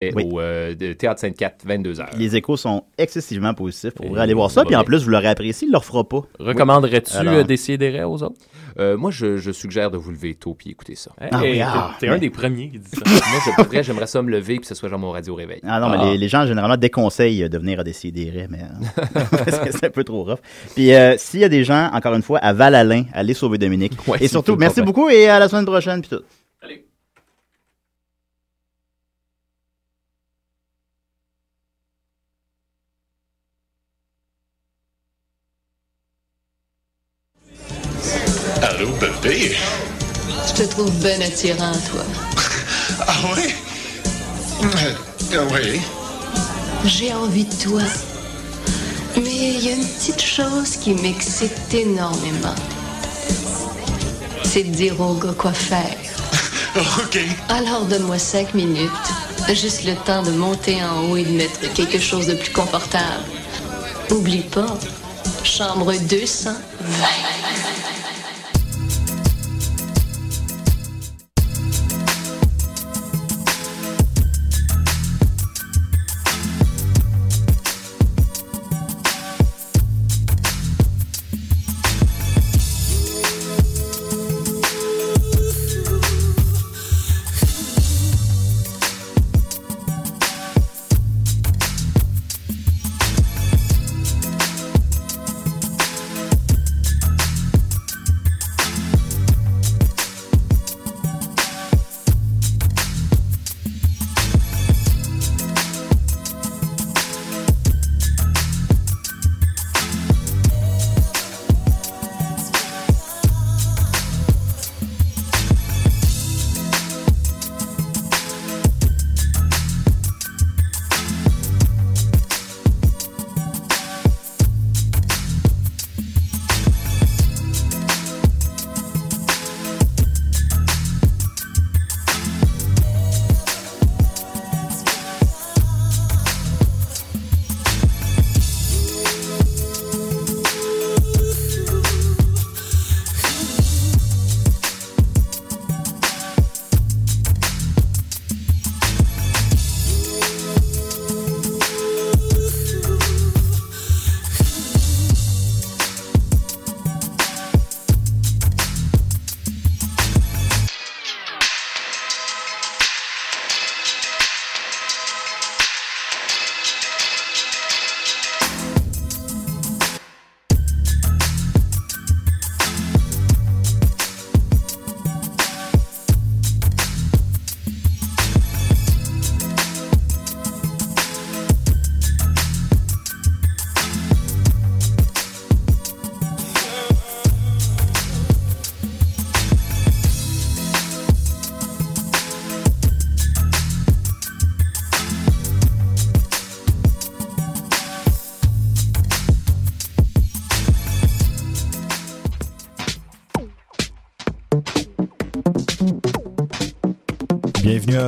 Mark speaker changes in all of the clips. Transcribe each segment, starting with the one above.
Speaker 1: Oui.
Speaker 2: au euh, Théâtre Sainte-Cat, 22h.
Speaker 1: Les échos sont excessivement positifs. Pour aller voir ça. Puis en plus, vous l'aurez apprécié, il ne le refera pas.
Speaker 2: Recommanderais-tu
Speaker 1: Alors-
Speaker 2: euh, d'essayer des raies aux autres? Euh, moi, je, je suggère de vous lever tôt puis écouter ça.
Speaker 3: Hey,
Speaker 1: Ah oui,
Speaker 3: t'es-
Speaker 1: ah,
Speaker 3: t'es
Speaker 1: mais-
Speaker 3: un des premiers qui dit ça.
Speaker 2: moi, je, j'aimerais ça me lever puis que ce soit genre mon radio réveil.
Speaker 1: Ah non, mais
Speaker 2: Ah.
Speaker 1: les, les gens généralement déconseillent de venir à décider, mais euh, c'est- c'est un peu trop rough. Puis euh, s'il y a des gens, encore une fois, à Val-Alain, allez sauver Dominique.
Speaker 2: Ouais,
Speaker 1: et surtout, merci beaucoup et à la semaine prochaine. Puis tout.
Speaker 4: Je te trouve ben attirant, toi.
Speaker 5: Ah oui? Ah oui.
Speaker 4: J'ai envie de toi. Mais il y a une petite chose qui m'excite énormément. C'est de dire au gars quoi faire.
Speaker 5: OK.
Speaker 4: Alors donne-moi cinq minutes. Juste le temps de monter en haut et de mettre quelque chose de plus confortable. Oublie pas, chambre 200.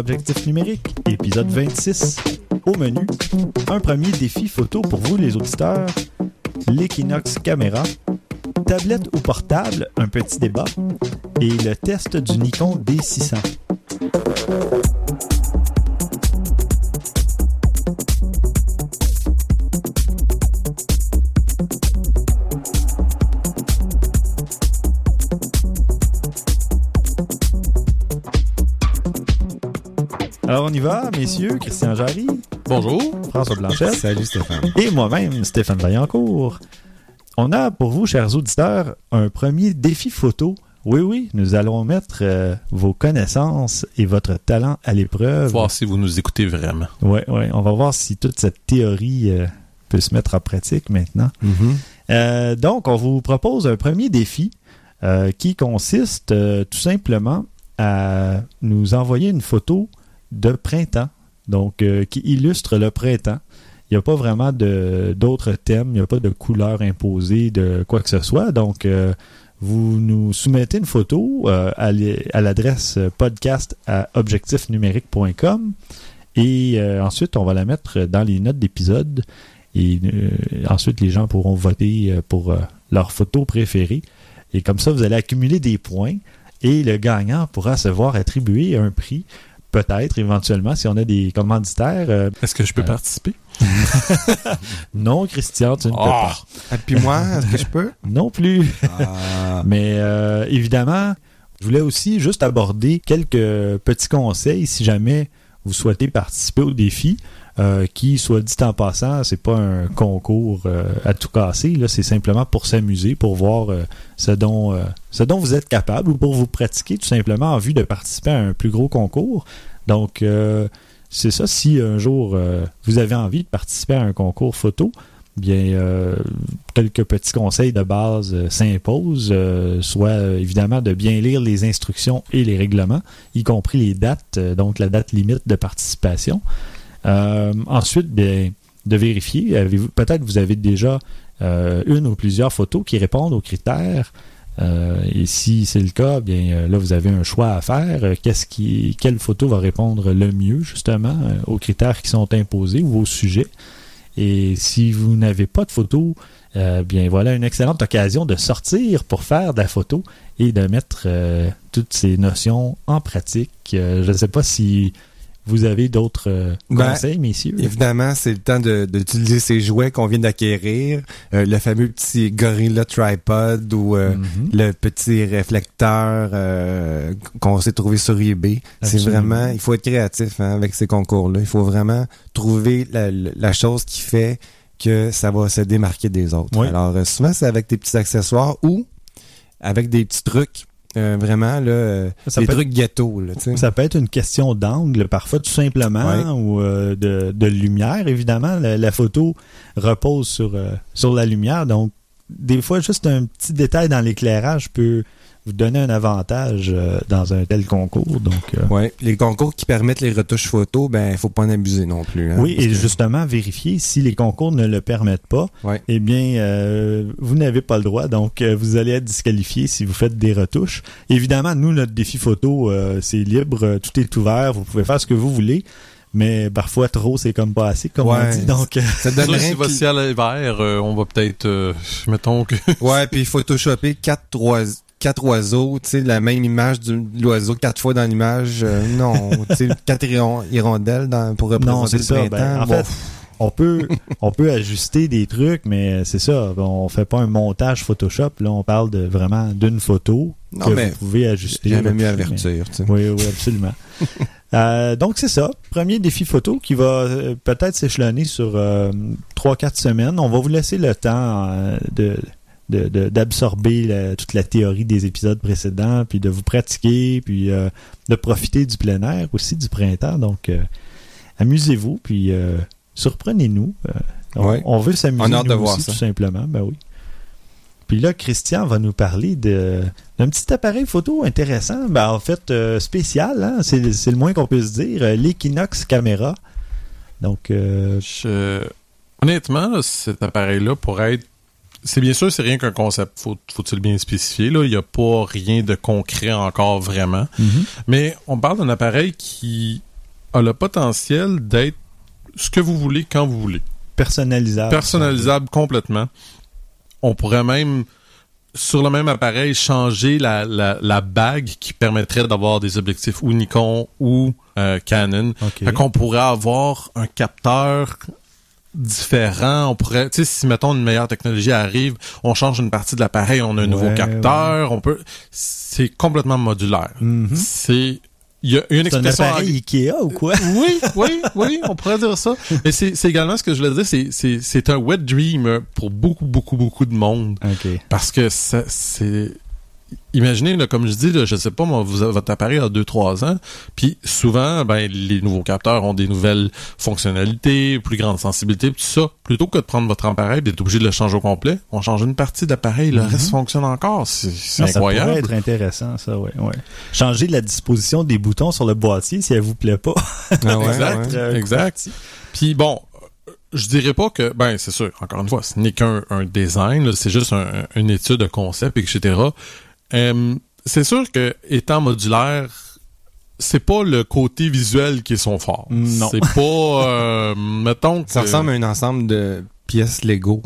Speaker 6: Objectif numérique, épisode 26. Au menu, un premier défi photo pour vous les auditeurs, l'Equinox caméra, tablette ou portable, un petit débat, et le test du Nikon D600. On y va, messieurs, Christian Jarry,
Speaker 3: Bonjour.
Speaker 6: François Blanchette.
Speaker 7: Salut Stéphane.
Speaker 6: et moi-même, Stéphane Vaillancourt. On a pour vous, chers auditeurs, un premier défi photo. Oui, oui, nous allons mettre euh, vos connaissances et votre talent à l'épreuve.
Speaker 7: Voir si vous nous écoutez vraiment.
Speaker 6: Ouais, ouais, on va voir si toute cette théorie euh, peut se mettre en pratique maintenant. Euh, donc, on vous propose un premier défi euh, qui consiste euh, tout simplement à nous envoyer une photo de printemps, donc euh, qui illustre le printemps. Il n'y a pas vraiment d'autres thèmes, il n'y a pas de couleur imposée de quoi que ce soit. Donc, euh, vous nous soumettez une photo euh, à l'adresse podcast à objectifnumérique.com et ensuite, on va la mettre dans les notes d'épisode. Et ensuite, les gens pourront voter pour leur photo préférée. Et comme ça, vous allez accumuler des points. Et le gagnant pourra se voir attribuer un prix peut-être éventuellement si on a des commanditaires. Euh,
Speaker 7: Est-ce que je peux
Speaker 6: Euh,
Speaker 7: participer?
Speaker 6: non, Christian, tu ne peux
Speaker 7: Ah!
Speaker 6: pas.
Speaker 3: Et puis moi, est-ce que je peux?
Speaker 6: Non plus.
Speaker 3: Ah.
Speaker 6: Mais euh, évidemment, je voulais aussi juste aborder quelques petits conseils si jamais vous souhaitez participer au défi. Euh, qui, soit dit en passant, c'est pas un concours euh, à tout casser. Là, c'est simplement pour s'amuser, pour voir euh, ce dont ce dont vous êtes capable ou pour vous pratiquer tout simplement en vue de participer à un plus gros concours. Donc c'est ça. Si un jour vous avez envie de participer à un concours photo, bien quelques petits conseils de base s'imposent, soit évidemment de bien lire les instructions et les règlements, y compris les dates, donc la date limite de participation. Euh, ensuite, bien, de vérifier, peut-être vous avez déjà euh, une ou plusieurs photos qui répondent aux critères. Euh, et si c'est le cas, bien là vous avez un choix à faire. Qu'est-ce qui, quelle photo va répondre le mieux justement aux critères qui sont imposés ou au sujet. Et si vous n'avez pas de photo, bien voilà une excellente occasion de sortir pour faire de la photo et de mettre toutes ces notions en pratique. Je ne sais pas si vous avez d'autres euh,
Speaker 3: Ben,
Speaker 6: conseils, messieurs?
Speaker 3: Évidemment, c'est le temps de- d'utiliser ces jouets qu'on vient d'acquérir. Euh, le fameux petit Gorilla Tripod ou euh,
Speaker 6: Mhm.
Speaker 3: le petit réflecteur qu'on s'est trouvé sur eBay. C'est vraiment, il faut être créatif hein, avec ces concours-là. Il faut vraiment trouver la, la chose qui fait que ça va se démarquer des autres.
Speaker 6: Oui.
Speaker 3: Alors, souvent, c'est avec des petits accessoires ou avec des petits trucs. Euh, vraiment, là, euh,
Speaker 6: Ça
Speaker 3: des
Speaker 6: peut-
Speaker 3: trucs ghetto, là.
Speaker 6: Ça peut être une question d'angle, parfois tout simplement,
Speaker 3: Ouais.
Speaker 6: ou euh, de, de lumière, évidemment. La, la photo repose sur, euh, sur la lumière, donc des fois, juste un petit détail dans l'éclairage peut vous donner un avantage euh, dans un tel concours. Donc, euh,
Speaker 3: Ouais, les concours qui permettent les retouches photos, ben, faut pas en abuser non plus. hein,
Speaker 6: oui, et
Speaker 3: que-
Speaker 6: justement, vérifier si les concours ne le permettent pas,
Speaker 3: Ouais.
Speaker 6: eh bien, euh, vous n'avez pas le droit, donc euh, vous allez être disqualifié si vous faites des retouches. Évidemment, nous, notre défi photo, euh, c'est libre, tout est ouvert, vous pouvez faire ce que vous voulez, mais parfois trop, c'est comme pas assez, comme on dit. Donc,
Speaker 3: Ça donnerait
Speaker 7: si votre ciel est vert, euh, on va peut-être, euh, mettons que...
Speaker 3: Ouais, puis photoshopper quatre, oise- quatre oiseaux, tu sais, la même image de l'oiseau quatre fois dans l'image. euh, non, tu sais, quatre hiron- hirondelles dans, pour représenter
Speaker 6: non, c'est
Speaker 3: le
Speaker 6: ça.
Speaker 3: printemps.
Speaker 6: Ben, en
Speaker 3: Bon,
Speaker 6: fait, on peut, on peut ajuster des trucs, mais c'est ça. On fait pas un montage Photoshop. Là, on parle de vraiment d'une photo
Speaker 3: Non,
Speaker 6: que
Speaker 3: mais
Speaker 6: vous pouvez ajuster.
Speaker 3: j'aime
Speaker 6: là,
Speaker 3: mieux avertir.
Speaker 6: Oui, oui, absolument. Euh, donc, c'est ça. Premier défi photo qui va euh, peut-être s'échelonner sur euh, 3-4 semaines. On va vous laisser le temps euh, de de- de- d'absorber la- toute la théorie des épisodes précédents, puis de vous pratiquer, puis euh, de profiter du plein air aussi, du printemps. Donc, euh, amusez-vous, puis euh, surprenez-nous. Euh, on,
Speaker 3: Ouais.
Speaker 6: on veut s'amuser
Speaker 3: On a hâte
Speaker 6: nous
Speaker 3: de voir
Speaker 6: aussi,
Speaker 3: ça.
Speaker 6: tout simplement. Ben oui. Puis là, Christian va nous parler de d'un petit appareil photo intéressant, ben, en fait euh, spécial, hein? c'est c'est le moins qu'on puisse dire, l'Equinox Camera. Donc, euh,
Speaker 7: Je- Honnêtement, là, cet appareil-là pourrait être. C'est bien sûr, c'est rien qu'un concept. Faut, faut-il bien spécifier. Là, il n'y a pas rien de concret encore vraiment. Mais on parle d'un appareil qui a le potentiel d'être ce que vous voulez quand vous voulez.
Speaker 6: personnalisable.
Speaker 7: Personnalisable complètement. On pourrait même, sur le même appareil, changer la, la, la bague qui permettrait d'avoir des objectifs ou Nikon ou euh, Canon.
Speaker 6: Ok.
Speaker 7: Fait qu'on pourrait avoir un capteur différent. On pourrait, tu sais, si mettons une meilleure technologie arrive, on change une partie de l'appareil, on a un nouveau
Speaker 6: Ouais,
Speaker 7: capteur, on peut. C'est complètement modulaire.
Speaker 6: Mhm.
Speaker 7: C'est il y a une
Speaker 6: C'est un
Speaker 7: expression
Speaker 6: appareil Ikea ou quoi?
Speaker 7: oui, oui, oui, on pourrait dire ça. Et c'est c'est également ce que je voulais dire, c'est- c'est un wet dream pour beaucoup, beaucoup, beaucoup de monde.
Speaker 6: OK.
Speaker 7: Parce que c'est... Imaginez, là, comme je dis, là, je sais pas, moi, vous, votre appareil a 2-3 ans, puis souvent, ben, les nouveaux capteurs ont des nouvelles fonctionnalités, plus grande sensibilité, tout ça. Plutôt que de prendre votre appareil et d'être obligé de le changer au complet, on change une partie de l'appareil, le reste fonctionne encore. C'est c'est
Speaker 6: Ah, Ça pourrait
Speaker 7: incroyable.
Speaker 6: être intéressant, ça, ouais, ouais. Changer la disposition des boutons sur le boîtier si elle vous plaît pas.
Speaker 3: Ah ouais,
Speaker 7: exact,
Speaker 3: ouais.
Speaker 7: Exact. Puis bon, je dirais pas que, ben c'est sûr, encore une fois, ce n'est qu'un un design, c'est juste un- une étude de concept, etc. Euh, c'est sûr que étant modulaire, c'est pas le côté visuel qui est son fort.
Speaker 6: Non.
Speaker 7: C'est pas, euh, mettons que...
Speaker 3: Ça ressemble à un ensemble de pièces Lego.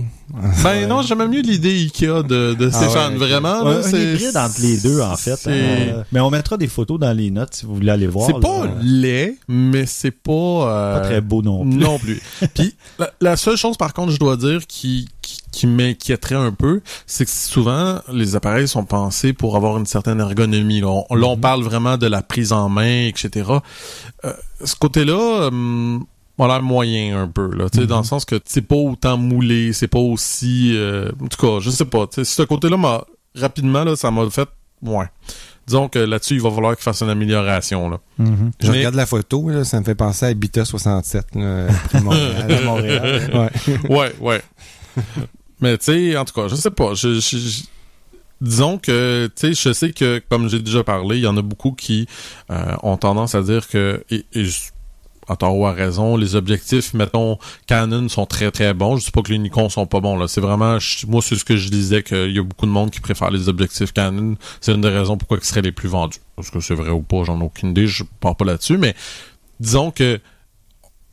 Speaker 7: Ben non, j'aime mieux l'idée Ikea de, de
Speaker 3: Ah
Speaker 7: Stéphane.
Speaker 3: ouais, ok.
Speaker 7: Vraiment,
Speaker 6: Un,
Speaker 7: là,
Speaker 6: un
Speaker 7: c'est...
Speaker 6: hybride entre les deux, en fait.
Speaker 7: c'est-
Speaker 6: Euh, mais on mettra des photos dans les notes si vous voulez aller voir.
Speaker 7: C'est pas laid, mais c'est pas... euh,
Speaker 6: Pas très beau non plus.
Speaker 7: Non plus. Puis la, la seule chose par contre je dois dire qui qui, qui m'inquiéterait un peu, c'est que souvent les appareils sont pensés pour avoir une certaine ergonomie. Là, on, là, on parle vraiment de la prise en main, etc. Euh, ce côté-là, hum, on a l'air moyen un peu là, tu sais, dans le sens que c'est pas autant moulé, c'est pas aussi, euh, en tout cas, je sais pas. tu sais, Ce côté-là m'a rapidement là, ça m'a fait, ouais. Disons que là-dessus, il va falloir qu'il fasse une amélioration là.
Speaker 6: Mhm.
Speaker 3: Je
Speaker 7: Mais-
Speaker 3: regarde la photo, là, ça me fait penser à Habitat 67, là, Montréal.
Speaker 6: À Montréal.
Speaker 3: Ouais.
Speaker 7: ouais, ouais. Mais tu sais, en tout cas, je sais pas. Je, je- je- disons que, tu sais, je sais que, comme j'ai déjà parlé, il y en a beaucoup qui euh, ont tendance à dire que, et, et je- à tort ou à raison, les objectifs, mettons, Canon sont très très bons. Je dis pas que les Nikon sont pas bons, là. C'est vraiment, je- moi, c'est ce que je disais, qu'il y a beaucoup de monde qui préfère les objectifs Canon. C'est une des raisons pourquoi ils seraient les plus vendus. Est-ce que c'est vrai ou pas, j'en ai aucune idée, je pars pas là-dessus, mais disons que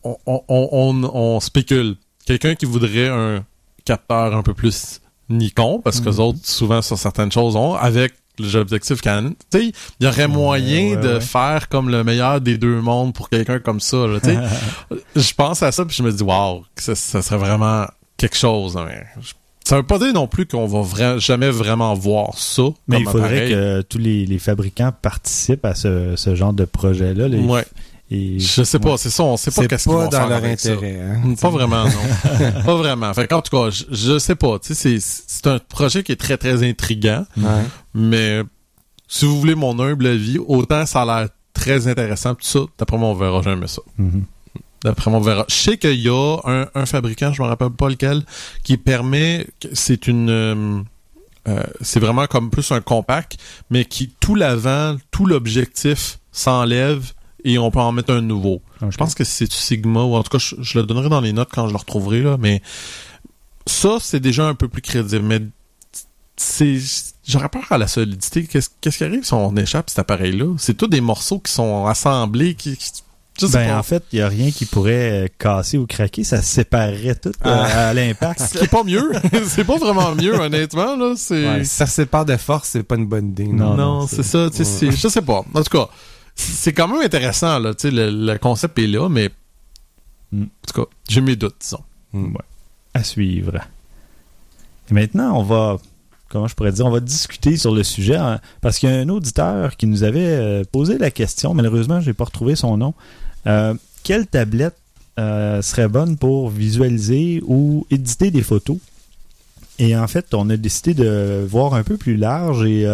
Speaker 7: on, on, on, on spécule. Quelqu'un qui voudrait un capteur un peu plus Nikon, parce que les autres, souvent, sur certaines choses, ont, avec l'objectif Canon. Tu sais, il y aurait moyen
Speaker 6: ouais,
Speaker 7: de
Speaker 6: ouais.
Speaker 7: faire comme le meilleur des deux mondes pour quelqu'un comme ça. là, tu sais. je pense à ça, puis je me dis, waouh, ça, ça serait vraiment quelque chose. hein, mais je- ça veut pas dire non plus qu'on va vra- jamais vraiment voir ça.
Speaker 6: Mais
Speaker 7: comme
Speaker 6: il faudrait
Speaker 7: appareil.
Speaker 6: que tous les, les fabricants participent à ce, ce genre de projet-là. là.
Speaker 7: Ouais.
Speaker 6: Et-
Speaker 7: Je sais pas, c'est ça, on sait pas qu'est-ce qu'ils
Speaker 3: pas
Speaker 7: vont
Speaker 3: dans
Speaker 7: faire
Speaker 3: leur
Speaker 7: avec ça.
Speaker 3: intérêt. Hein?
Speaker 7: Pas vraiment, non. pas vraiment. Fait en tout cas, je, je sais pas. Tu sais, c'est, c'est un projet qui est très, très intriguant.
Speaker 3: Ouais.
Speaker 7: Mais si vous voulez mon humble avis, autant ça a l'air très intéressant, tout ça, d'après moi, on verra jamais ça.
Speaker 6: Mhm.
Speaker 7: D'après moi, on verra. Je sais qu'il y a un, un fabricant, je me rappelle pas lequel, qui permet, c'est une, euh, euh, c'est vraiment comme plus un compact, mais qui, tout l'avant, tout l'objectif s'enlève et on peut en mettre un nouveau. Je pense que c'est du Sigma, ou en tout cas, je, je le donnerai dans les notes quand je le retrouverai, là, mais ça, c'est déjà un peu plus crédible, mais c'est, j'aurais peur à la solidité. Qu'est-ce, qu'est-ce qui arrive si on échappe cet appareil-là? C'est tous des morceaux qui sont assemblés, qui, qui-
Speaker 6: Ben,
Speaker 7: pas.
Speaker 6: en fait, il n'y a rien qui pourrait euh, casser ou craquer. Ça séparerait tout euh, à l'impact.
Speaker 7: Ce qui est pas mieux. c'est pas vraiment mieux, honnêtement, là. C'est,
Speaker 3: Ouais, ça sépare de force, c'est pas une bonne idée.
Speaker 6: Non,
Speaker 7: non,
Speaker 6: non,
Speaker 7: c'est ça, c'est- je sais pas. En tout cas, c'est quand même intéressant, là, le, le concept est là, mais,
Speaker 6: Mm.
Speaker 7: en tout cas, j'ai mes doutes, disons.
Speaker 3: Mm.
Speaker 6: à suivre. Et maintenant, on va, comment je pourrais dire, on va discuter sur le sujet hein, parce qu'il y a un auditeur qui nous avait euh, posé la question. Malheureusement, je n'ai pas retrouvé son nom. Euh, quelle tablette euh, serait bonne pour visualiser ou éditer des photos? Et en fait, on a décidé de voir un peu plus large et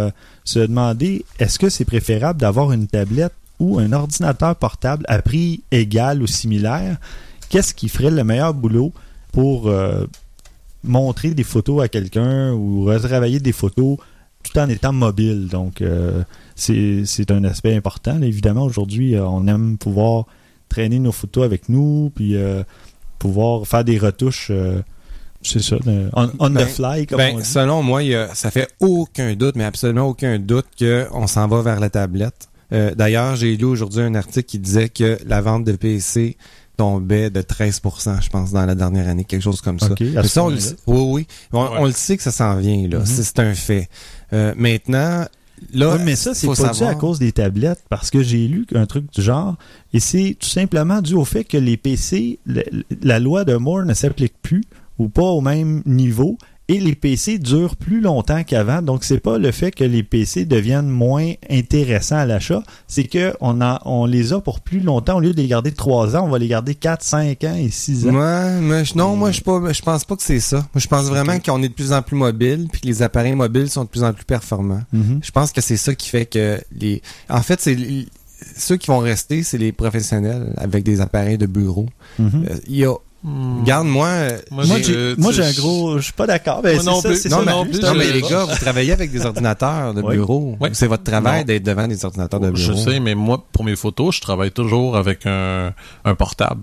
Speaker 6: se demander est-ce que c'est préférable d'avoir une tablette ou un ordinateur portable à prix égal ou similaire? Qu'est-ce qui ferait le meilleur boulot pour montrer des photos à quelqu'un ou retravailler des photos tout en étant mobile. Donc, euh, c'est un aspect important. Évidemment, aujourd'hui, euh, on aime pouvoir traîner nos photos avec nous, puis euh, pouvoir faire des retouches, c'est ça, on, on
Speaker 3: Ben,
Speaker 6: the fly, comme on
Speaker 3: Ben,
Speaker 6: dit.
Speaker 3: selon moi, il y a- ça fait aucun doute, mais absolument aucun doute qu'on s'en va vers la tablette. D'ailleurs, j'ai lu aujourd'hui un article qui disait que la vente de PC tombait de 13%, je pense, dans la dernière année, quelque chose comme ça. Mais on le. Oui, oui. On,
Speaker 7: Ouais.
Speaker 3: on le sait que ça s'en vient, là.
Speaker 6: Mhm.
Speaker 3: C'est- C'est un fait. Euh, maintenant, là.
Speaker 6: Oui, mais ça, c'est pas dû à
Speaker 3: savoir-
Speaker 6: cause des tablettes, parce que j'ai lu un truc du genre, et c'est tout simplement dû au fait que les PC, le- la loi de Moore ne s'applique plus, ou pas au même niveau, et les PC durent plus longtemps qu'avant. Donc, c'est pas le fait que les PC deviennent moins intéressants à l'achat, c'est que on, a, on les a pour plus longtemps. Au lieu de les garder 3 ans, on va les garder 4, 5 ans et 6 ans.
Speaker 3: Ouais, mais je- non, moi je pas je pense pas que c'est ça. Moi je pense vraiment qu'on est de plus en plus mobile puis que les appareils mobiles sont de plus en plus performants.
Speaker 6: Mhm.
Speaker 3: Je pense que c'est ça qui fait que les en fait c'est ceux qui vont rester c'est les professionnels avec des appareils de bureau.
Speaker 6: Mhm.
Speaker 3: Euh, Il y a
Speaker 7: Hmm.
Speaker 3: regarde moi
Speaker 7: Moi, j'ai- euh,
Speaker 6: un gros. Je suis pas d'accord. Ben, c'est
Speaker 7: non
Speaker 6: ça,
Speaker 7: Non,
Speaker 6: ça,
Speaker 7: mais-
Speaker 6: non
Speaker 7: plus,
Speaker 6: plus.
Speaker 3: non mais
Speaker 7: je-
Speaker 3: les gars, vous travaillez avec des ordinateurs de bureau.
Speaker 7: Oui.
Speaker 3: C'est votre travail d'être devant des ordinateurs de
Speaker 7: Je
Speaker 3: bureau.
Speaker 7: sais, mais moi, pour mes photos, je travaille toujours avec un, un portable.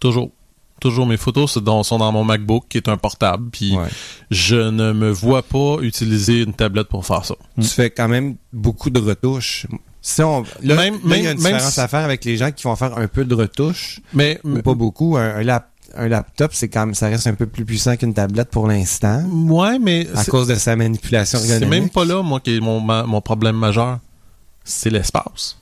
Speaker 7: Toujours. Toujours mes photos sont dans, sont dans mon MacBook qui est un portable. Puis
Speaker 3: Ouais.
Speaker 7: je ne me vois pas utiliser une tablette pour faire ça.
Speaker 3: Tu fais quand même beaucoup de retouches. Si on, là,
Speaker 7: Même-
Speaker 3: là, il y a une différence
Speaker 7: si-
Speaker 3: à faire avec les gens qui vont faire un peu de retouches,
Speaker 7: Mais,
Speaker 3: pas beaucoup. Un, un lap- un laptop, c'est quand même, ça reste un peu plus puissant qu'une tablette pour l'instant,
Speaker 7: Ouais, mais
Speaker 3: à
Speaker 7: c'est-
Speaker 3: cause de sa manipulation
Speaker 7: c'est
Speaker 3: ergonomique.
Speaker 7: même pas là, moi, qui est mon, ma- mon problème majeur. C'est l'espace.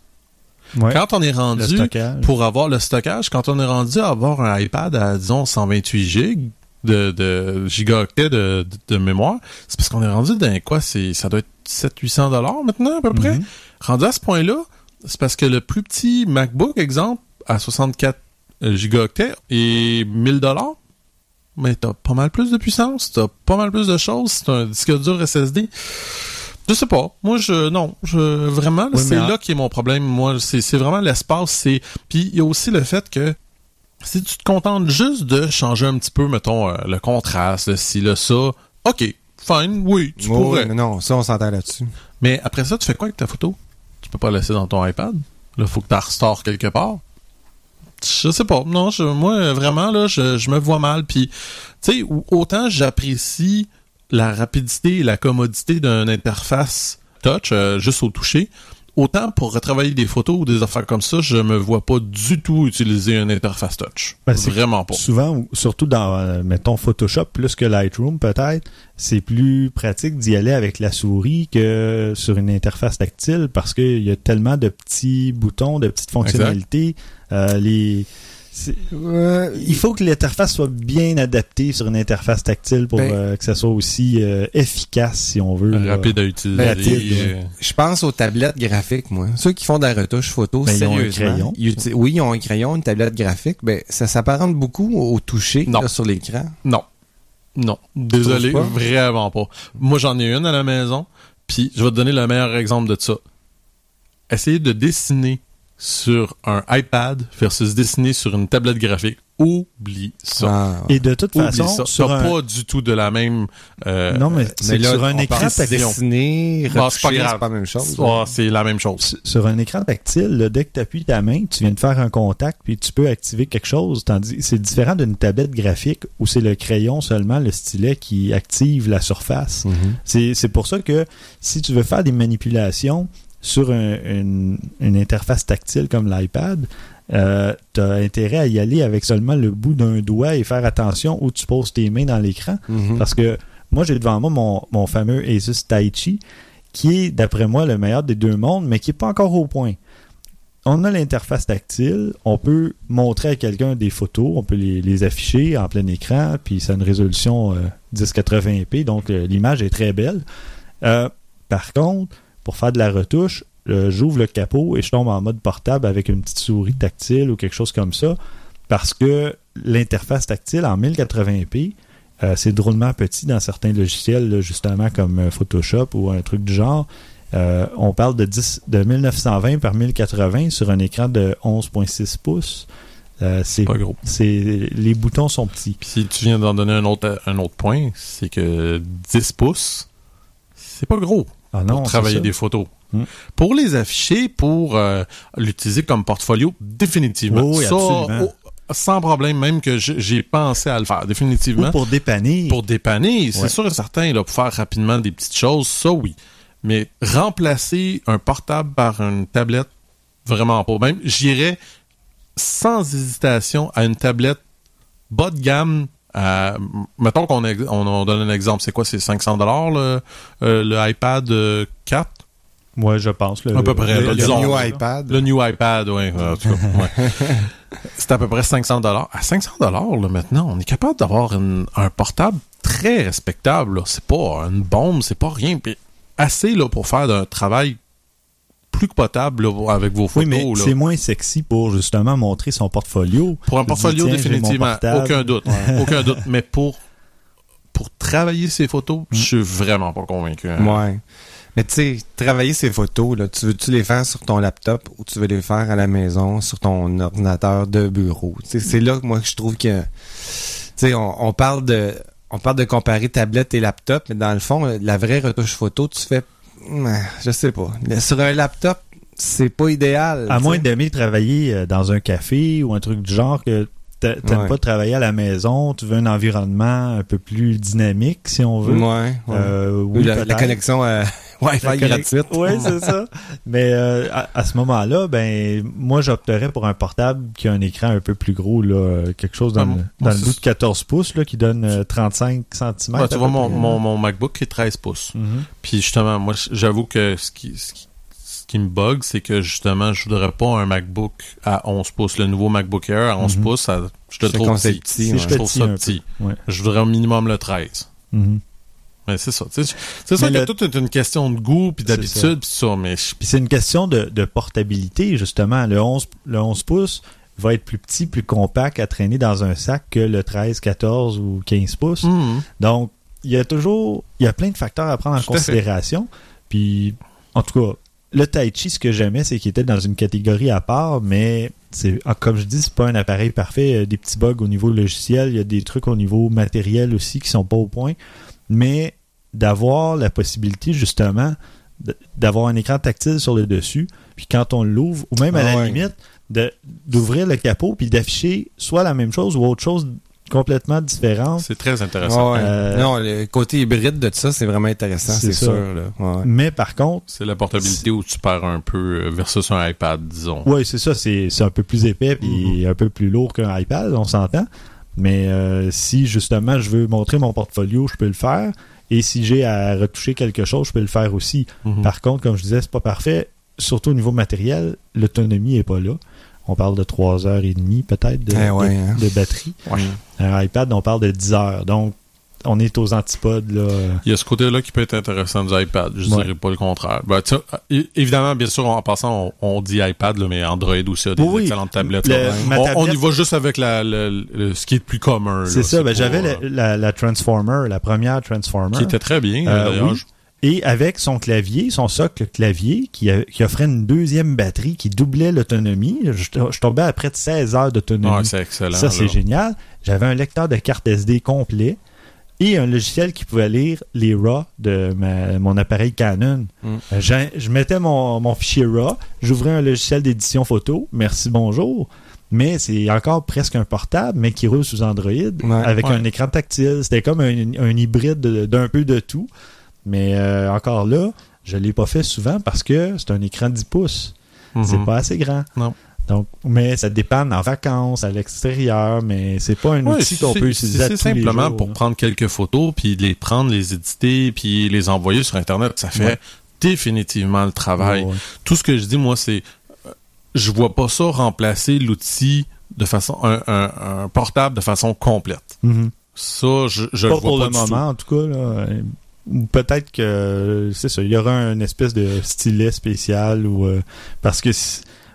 Speaker 6: Ouais.
Speaker 7: Quand on est rendu pour avoir le stockage, quand on est rendu à avoir un iPad à, disons, 128 gigs de, de gigaoctets de, de, de mémoire, c'est parce qu'on est rendu dans quoi? C'est, ça doit être 700-800 dollars maintenant, à peu près.
Speaker 6: Mhm.
Speaker 7: Rendu à ce point-là, c'est parce que le plus petit MacBook, exemple, à 64 euh, gigaoctets est 1000 dollars. Mais t'as pas mal plus de puissance, t'as pas mal plus de choses, c'est un disque dur SSD. Je sais pas. Moi, je non, je vraiment,
Speaker 6: Oui,
Speaker 7: c'est
Speaker 6: mais
Speaker 7: là qui est mon problème. Moi, c'est c'est vraiment l'espace. C'est puis il y a aussi le fait que si tu te contentes juste de changer un petit peu, mettons euh, le contraste, le ci, le ça, ok, fine, oui, tu pourrais.
Speaker 3: ouais, non, non, ça, on s'entend là-dessus.
Speaker 7: Mais après ça, tu fais quoi avec ta photo? Tu peux pas la laisser dans ton iPad? Là, faut que tu la restores quelque part. Je sais pas. Non, moi, vraiment, là, je, me vois mal. Puis, tu sais, autant j'apprécie la rapidité et la commodité d'une interface touch, euh, juste au toucher, autant pour retravailler des photos ou des affaires comme ça, je me vois pas du tout utiliser une interface touch.
Speaker 6: Ben,
Speaker 7: vraiment pas.
Speaker 6: Souvent, ou- surtout dans, euh, mettons, Photoshop plus que Lightroom, peut-être, c'est plus pratique d'y aller avec la souris que sur une interface tactile parce qu'il y a tellement de petits boutons, de petites fonctionnalités. Euh, les, il faut que l'interface soit bien adaptée sur une interface tactile pour
Speaker 3: Ben-
Speaker 6: euh, que ça soit aussi euh, efficace, si on veut. là.
Speaker 7: Rapide à utiliser.
Speaker 6: Rapide,
Speaker 7: euh,
Speaker 3: Je pense aux tablettes graphiques, moi. Ceux qui font de la retouche photo,
Speaker 6: Ben, ils ont un crayon.
Speaker 3: oui, ils ont un crayon, une tablette graphique. Ben, ça s'apparente beaucoup au toucher
Speaker 7: Non.
Speaker 3: là, sur l'écran.
Speaker 7: Non. Non. Désolé,
Speaker 3: pas?
Speaker 7: vraiment pas. Moi, j'en ai une à la maison, puis je vais te donner le meilleur exemple de ça. Essayez de dessiner sur un iPad versus dessiner sur une tablette graphique. Oublie ça.
Speaker 3: Ah,
Speaker 6: Et de toute
Speaker 7: Oublie
Speaker 6: façon,
Speaker 7: ça.
Speaker 6: sur un...
Speaker 7: pas du tout de la même... euh,
Speaker 6: non, mais, c'est
Speaker 3: là,
Speaker 6: sur un écran tactile.
Speaker 3: dessiner,
Speaker 7: c'est pas grave.
Speaker 3: c'est pas la même chose.
Speaker 7: Ah, c'est la même chose.
Speaker 6: Sur- sur un écran tactile, là, dès que tu appuies ta main, tu viens de faire un contact, puis tu peux activer quelque chose. Tandis c'est différent d'une tablette graphique où c'est le crayon seulement, le stylet qui active la surface.
Speaker 3: Mhm.
Speaker 6: C'est c'est pour ça que si tu veux faire des manipulations sur un- une, une interface tactile comme l'iPad, euh, tu as intérêt à y aller avec seulement le bout d'un doigt et faire attention où tu poses tes mains dans l'écran.
Speaker 3: Mhm.
Speaker 6: Parce que moi, j'ai devant moi mon, mon fameux Asus Taichi, qui est, d'après moi, le meilleur des deux mondes, mais qui n'est pas encore au point. On a l'interface tactile, on peut montrer à quelqu'un des photos, on peut les, les afficher en plein écran, puis ça a une résolution euh, 1080p, donc euh, l'image est très belle. Euh, par contre, pour faire de la retouche, euh, j'ouvre le capot et je tombe en mode portable avec une petite souris tactile ou quelque chose comme ça, parce que l'interface tactile en 1080p, euh, c'est drôlement petit dans certains logiciels, là, justement comme euh, Photoshop ou un truc du genre. Euh, on parle de, 10, de 1920 par 1080 sur un écran de 11.6 pouces. Euh, c'est,
Speaker 7: Pas gros.
Speaker 6: c'est, les boutons sont petits.
Speaker 7: Puis si tu viens d'en donner un autre, un autre point, c'est que 10 pouces, c'est pas gros.
Speaker 6: Ah non,
Speaker 7: pour travailler des photos.
Speaker 6: Hmm.
Speaker 7: Pour les afficher, pour euh, l'utiliser comme portfolio, définitivement.
Speaker 6: Oui, oui,
Speaker 7: Ça,
Speaker 6: absolument.
Speaker 7: oh, sans problème, même que j'ai pensé à le faire, définitivement.
Speaker 6: Ou pour dépanner.
Speaker 7: Pour dépanner, c'est
Speaker 6: Ouais.
Speaker 7: sûr et certain, là, pour faire rapidement des petites choses, ça oui. Mais remplacer un portable par une tablette, vraiment pas. Même, j'irais sans hésitation à une tablette bas de gamme. À- mettons qu'on on, on donne un exemple, c'est quoi, c'est 500 dollars le, euh, le iPad euh, 4
Speaker 6: Moi, je pense. Le,
Speaker 7: À peu près,
Speaker 6: le-
Speaker 7: là,
Speaker 3: Le
Speaker 7: disons,
Speaker 3: new iPad.
Speaker 7: Le new iPad, oui. ouais. C'est à peu près 500 dollars. À 500 dollars, là, maintenant, on est capable d'avoir un portable très respectable. C'est pas une bombe, c'est pas rien. Puis assez là pour faire un travail plus que potable là, avec vos
Speaker 6: Oui,
Speaker 7: photos.
Speaker 6: mais c'est moins sexy pour justement montrer son portfolio.
Speaker 7: Pour un portfolio,
Speaker 6: dis,
Speaker 7: définitivement. Aucun doute. Aucun doute. Mais pour, pour travailler ces photos, je suis vraiment pas convaincu. hein.
Speaker 3: Ouais. Mais tu sais, travailler ces photos, là, tu veux-tu les faire sur ton laptop ou tu veux les faire à la maison, sur ton ordinateur de bureau? C'est là que moi que je trouve que. Tu sais, on, on parle de. On parle de comparer tablette et laptop, mais dans le fond, la vraie retouche photo, tu fais. Je sais pas. Mais Sur un laptop, c'est pas idéal.
Speaker 6: À moins d'aimer travailler euh, dans un café ou un truc du genre que t'a- t'aimes
Speaker 3: Ouais.
Speaker 6: pas travailler à la maison, tu veux un environnement un peu plus dynamique, si on veut.
Speaker 3: Ouais. ouais.
Speaker 6: Euh, oui,
Speaker 3: la, connexion à Gratuite.
Speaker 6: Oui, c'est ça. Mais euh, à, à ce moment-là, ben moi j'opterais pour un portable qui a un écran un peu plus gros, là, euh, quelque chose dans,
Speaker 7: Ah,
Speaker 6: le,
Speaker 7: moi,
Speaker 6: dans le
Speaker 7: c'est-
Speaker 6: bout de 14 pouces là, qui donne euh, 35 cm.
Speaker 7: Ouais, tu vois, mon, mon, mon MacBook est 13 pouces.
Speaker 6: Mhm.
Speaker 7: Puis justement, moi, j'avoue que ce qui, ce qui, ce qui me bug, c'est que justement, je voudrais pas un MacBook à 11 pouces. Le nouveau MacBook Air à 11
Speaker 6: Mhm.
Speaker 7: pouces, ça, je le trouve petit.
Speaker 3: petit,
Speaker 7: je
Speaker 3: ouais.
Speaker 7: trouve
Speaker 6: Petit
Speaker 7: ça petit.
Speaker 6: Ouais.
Speaker 7: Je voudrais au minimum le 13.
Speaker 6: Mhm.
Speaker 7: Mais c'est ça. C'est ça que
Speaker 6: le-
Speaker 7: tout est une question de goût puis d'habitude puis ça. Mais je-
Speaker 6: Puis c'est une question de, de portabilité, justement. Le 11, le 11 pouces va être plus petit, plus compact à traîner dans un sac que le 13, 14 ou 15 pouces.
Speaker 7: Mhm.
Speaker 6: Donc, il y a toujours, il y a plein de facteurs à prendre en
Speaker 7: Tout
Speaker 6: considération. Puis, en tout cas, le Tai Chi, ce que j'aimais, c'est qu'il était dans une catégorie à part, mais c'est, ah, comme je dis, c'est pas un appareil parfait. Il y a des petits bugs au niveau logiciel, il y a des trucs au niveau matériel aussi qui sont pas au point. Mais d'avoir la possibilité, justement, d'avoir un écran tactile sur le dessus, puis quand on l'ouvre, ou même à
Speaker 3: Ah
Speaker 6: la
Speaker 3: ouais.
Speaker 6: limite, de- d'ouvrir le capot, puis d'afficher soit la même chose ou autre chose complètement différente.
Speaker 7: c'est très intéressant.
Speaker 3: Ouais.
Speaker 6: Euh,
Speaker 3: Non, le côté hybride de ça, c'est vraiment intéressant,
Speaker 6: C'est
Speaker 3: sûr. Là. Ouais.
Speaker 6: Mais par contre,
Speaker 7: C'est la portabilité où tu perds un peu euh, versus un iPad, disons.
Speaker 6: Oui, c'est ça, c'est c'est un peu plus épais puis un peu plus lourd qu'un iPad, on s'entend. Mais euh, si justement je veux montrer mon portfolio, je peux le faire. Et si j'ai à retoucher quelque chose, je peux le faire aussi.
Speaker 7: Mhm.
Speaker 6: Par contre, comme je disais, c'est pas parfait. Surtout au niveau matériel, l'autonomie est pas là. On parle de 3 heures et demie peut-être de,
Speaker 3: Eh ouais,
Speaker 6: de-
Speaker 3: hein.
Speaker 6: de batterie. Un iPad, on parle de 10 heures. Donc, on est aux antipodes là.
Speaker 7: Il y a ce côté-là qui peut être intéressant du iPad. Je
Speaker 6: Ouais.
Speaker 7: dirais pas le contraire. Ben, évidemment, bien sûr, en passant, on, on dit iPad, là, mais Android aussi a des
Speaker 6: Oui,
Speaker 7: excellentes tablettes.
Speaker 6: Le-
Speaker 7: on, y va juste avec la, ce qui est le plus commun.
Speaker 6: C'est ça, ben, j'avais la, Transformer, la première Transformer.
Speaker 7: Qui était très bien.
Speaker 6: Euh,
Speaker 7: d'ailleurs.
Speaker 6: oui. Et avec son clavier, son socle clavier, qui, qui offrait une deuxième batterie qui doublait l'autonomie, je, je tombais à près de 16 heures d'autonomie.
Speaker 7: Ouais, c'est excellent.
Speaker 6: Ça, c'est génial. J'avais un lecteur de carte SD complet et un logiciel qui pouvait lire les RAW de ma- mon appareil Canon.
Speaker 7: Mm.
Speaker 6: Euh, je mettais mon, mon fichier RAW, j'ouvrais un logiciel d'édition photo, merci, bonjour. Mais c'est encore presque un portable, mais qui roule sous Android avec
Speaker 7: Ouais.
Speaker 6: un écran tactile. C'était comme un, un hybride de- d'un peu de tout. Mais euh, encore là, je l'ai pas fait souvent parce que c'est un écran 10 pouces.
Speaker 7: Mhm.
Speaker 6: C'est pas assez grand.
Speaker 7: Non.
Speaker 6: Donc, mais ça dépend en vacances, à l'extérieur, mais c'est pas un
Speaker 7: Ouais,
Speaker 6: outil qu'on peut utiliser
Speaker 7: C'est
Speaker 6: les
Speaker 7: simplement
Speaker 6: jours,
Speaker 7: pour
Speaker 6: là.
Speaker 7: prendre quelques photos, puis les prendre, les éditer, puis les envoyer sur Internet. Ça fait
Speaker 6: Ouais.
Speaker 7: définitivement le travail.
Speaker 6: Ouais.
Speaker 7: Tout ce que je dis, moi, c'est... euh, Je vois pas ça remplacer l'outil de façon... Un, un- un portable de façon complète.
Speaker 6: Mhm.
Speaker 7: Ça, je, je
Speaker 6: Pas
Speaker 7: le vois
Speaker 6: pour
Speaker 7: pas
Speaker 6: le
Speaker 7: du tout.
Speaker 6: moment, en tout cas. Là. Peut-être que c'est ça, il y aura une espèce de stylet spécial ou euh, parce que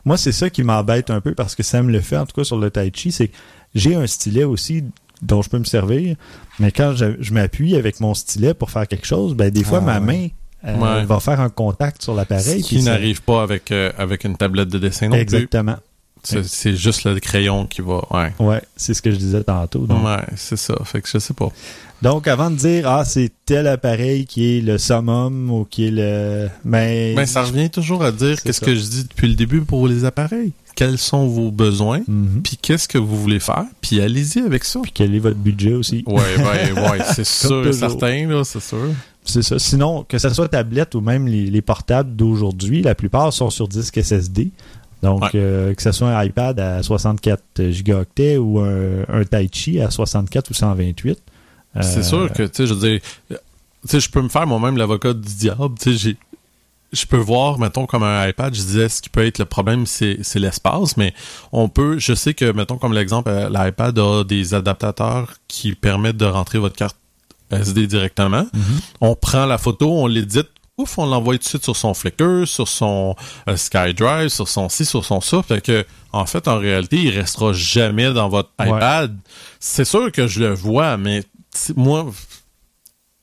Speaker 6: moi c'est ça qui m'embête un peu parce que Sam le fait en tout cas sur le Tai Chi, c'est que j'ai un stylet aussi dont je peux me servir, mais quand je, je m'appuie avec mon stylet pour faire quelque chose, ben des fois
Speaker 3: Ah,
Speaker 6: ma
Speaker 3: ouais.
Speaker 6: main euh,
Speaker 7: Ouais.
Speaker 6: va faire un contact sur l'appareil.
Speaker 7: Ce qui
Speaker 6: ça-
Speaker 7: n'arrive pas avec, euh, avec une tablette de dessin non plus.
Speaker 6: Exactement.
Speaker 7: C'est c'est juste le crayon qui va... Ouais.
Speaker 6: Ouais, c'est ce que je disais tantôt. Donc,
Speaker 7: Ouais, c'est ça. Fait que je sais pas.
Speaker 6: Donc avant de dire ah c'est tel appareil qui est le summum ou qui est le mais
Speaker 7: Ben, ça revient toujours à dire qu'est-ce que je dis depuis le début pour les appareils. Quels sont vos besoins,
Speaker 6: Mhm.
Speaker 7: puis qu'est-ce que vous voulez faire, puis allez-y avec ça.
Speaker 6: Puis quel est votre budget aussi?
Speaker 7: Ouais, ouais, ouais, c'est sûr et certain, c'est sûr.
Speaker 6: C'est ça. Sinon, que ce soit tablette ou même les, les portables d'aujourd'hui, la plupart sont sur disque SSD. Donc,
Speaker 7: Ouais.
Speaker 6: euh, que ce soit un iPad à 64 gigaoctets ou un, un Tai Chi à 64 ou 128.
Speaker 7: C'est sûr que, tu sais, je veux dire, tu sais, je peux me faire moi-même l'avocat du diable, tu sais, j'ai je peux voir, mettons, comme un iPad, je disais, ce qui peut être le problème, c'est l'espace, mais on peut, je sais que, mettons, comme l'exemple, euh, l'iPad a des adaptateurs qui permettent de rentrer votre carte SD directement.
Speaker 6: Mhm.
Speaker 7: On prend la photo, on l'édite, ouf, on l'envoie tout de suite sur son Flickr, sur son euh, SkyDrive, sur son ci, sur son ça. Fait que, en fait, en réalité, il restera jamais dans votre
Speaker 6: Ouais.
Speaker 7: iPad. C'est sûr que je le vois, mais moi,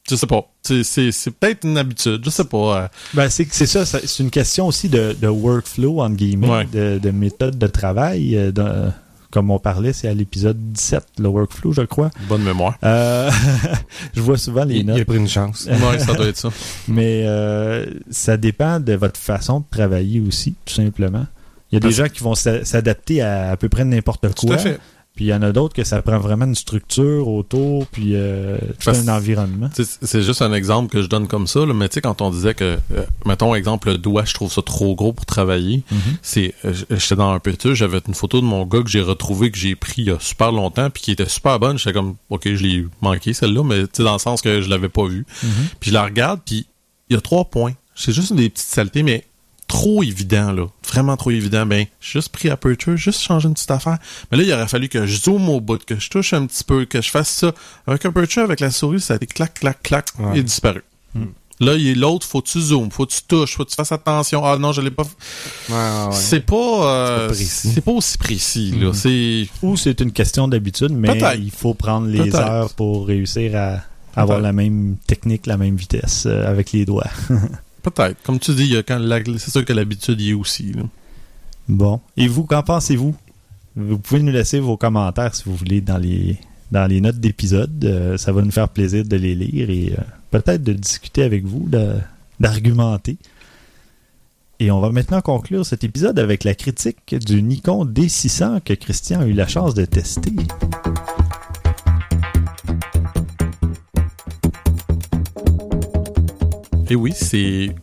Speaker 7: je sais pas. C'est- C'est c'est peut-être une habitude, je sais pas. euh,
Speaker 6: Ben, c'est c'est ça, ça- c'est une question aussi de, de workflow, entre guillemets,
Speaker 7: Ouais.
Speaker 6: de, de méthode de travail. euh, comme on parlait, c'est à l'épisode 17, le workflow, je crois.
Speaker 7: bonne mémoire.
Speaker 6: Euh, je vois souvent les
Speaker 3: Il, il
Speaker 6: notes.
Speaker 3: a pris une chance.
Speaker 7: ouais, ça doit être ça.
Speaker 6: Mais euh, ça dépend de votre façon de travailler aussi, tout simplement. Il y a des gens qui vont s'a- s'adapter à à peu près n'importe
Speaker 7: Tout
Speaker 6: quoi.
Speaker 7: à fait.
Speaker 6: Puis il y en a d'autres que ça prend vraiment une structure autour, puis euh, tout un environnement.
Speaker 7: C'est juste un exemple que je donne comme ça, là, mais tu sais, quand on disait que, euh, mettons, exemple, le doigt, je trouve ça trop gros pour travailler,
Speaker 6: Mhm.
Speaker 7: c'est, euh, j'étais dans un petit, j'avais une photo de mon gars que j'ai retrouvé, que j'ai pris il y a super longtemps, puis qui était super bonne, j'étais comme, ok, je l'ai manqué celle-là, mais tu sais, dans le sens que je l'avais pas vue.
Speaker 6: Mhm.
Speaker 7: Puis je la regarde, puis il y a trois points. C'est juste des petites saletés, mais trop évident, là. Vraiment trop évident. Ben, j'ai juste pris Aperture, juste changer une petite affaire. Mais là, il aurait fallu que je zoome au bout, que je touche un petit peu, que je fasse ça. Avec Aperture, avec la souris, ça a été clac, clac, clac,
Speaker 3: Ouais.
Speaker 7: il est disparu. Là, il est l'autre, faut que tu zoomes, faut que tu touches, faut que tu fasses attention. Ah non, je l'ai pas.
Speaker 3: Ouais.
Speaker 7: C'est pas, euh,
Speaker 3: C'est pas
Speaker 7: aussi précis, là.
Speaker 6: Mhm.
Speaker 7: C'est,
Speaker 6: Ou c'est une question d'habitude, mais il faut prendre les heures pour réussir à avoir la même technique, la même vitesse euh, avec les doigts.
Speaker 7: peut-être. Comme tu dis, c'est sûr que l'habitude y est aussi.
Speaker 6: Bon. Et vous, qu'en pensez-vous? Vous pouvez nous laisser vos commentaires si vous voulez dans les dans les notes d'épisode. Euh, ça va nous faire plaisir de les lire et euh, peut-être de discuter avec vous, d'argumenter. Et on va maintenant conclure cet épisode avec la critique du Nikon D600 que Christian a eu la chance de tester.
Speaker 7: Et oui, c'est,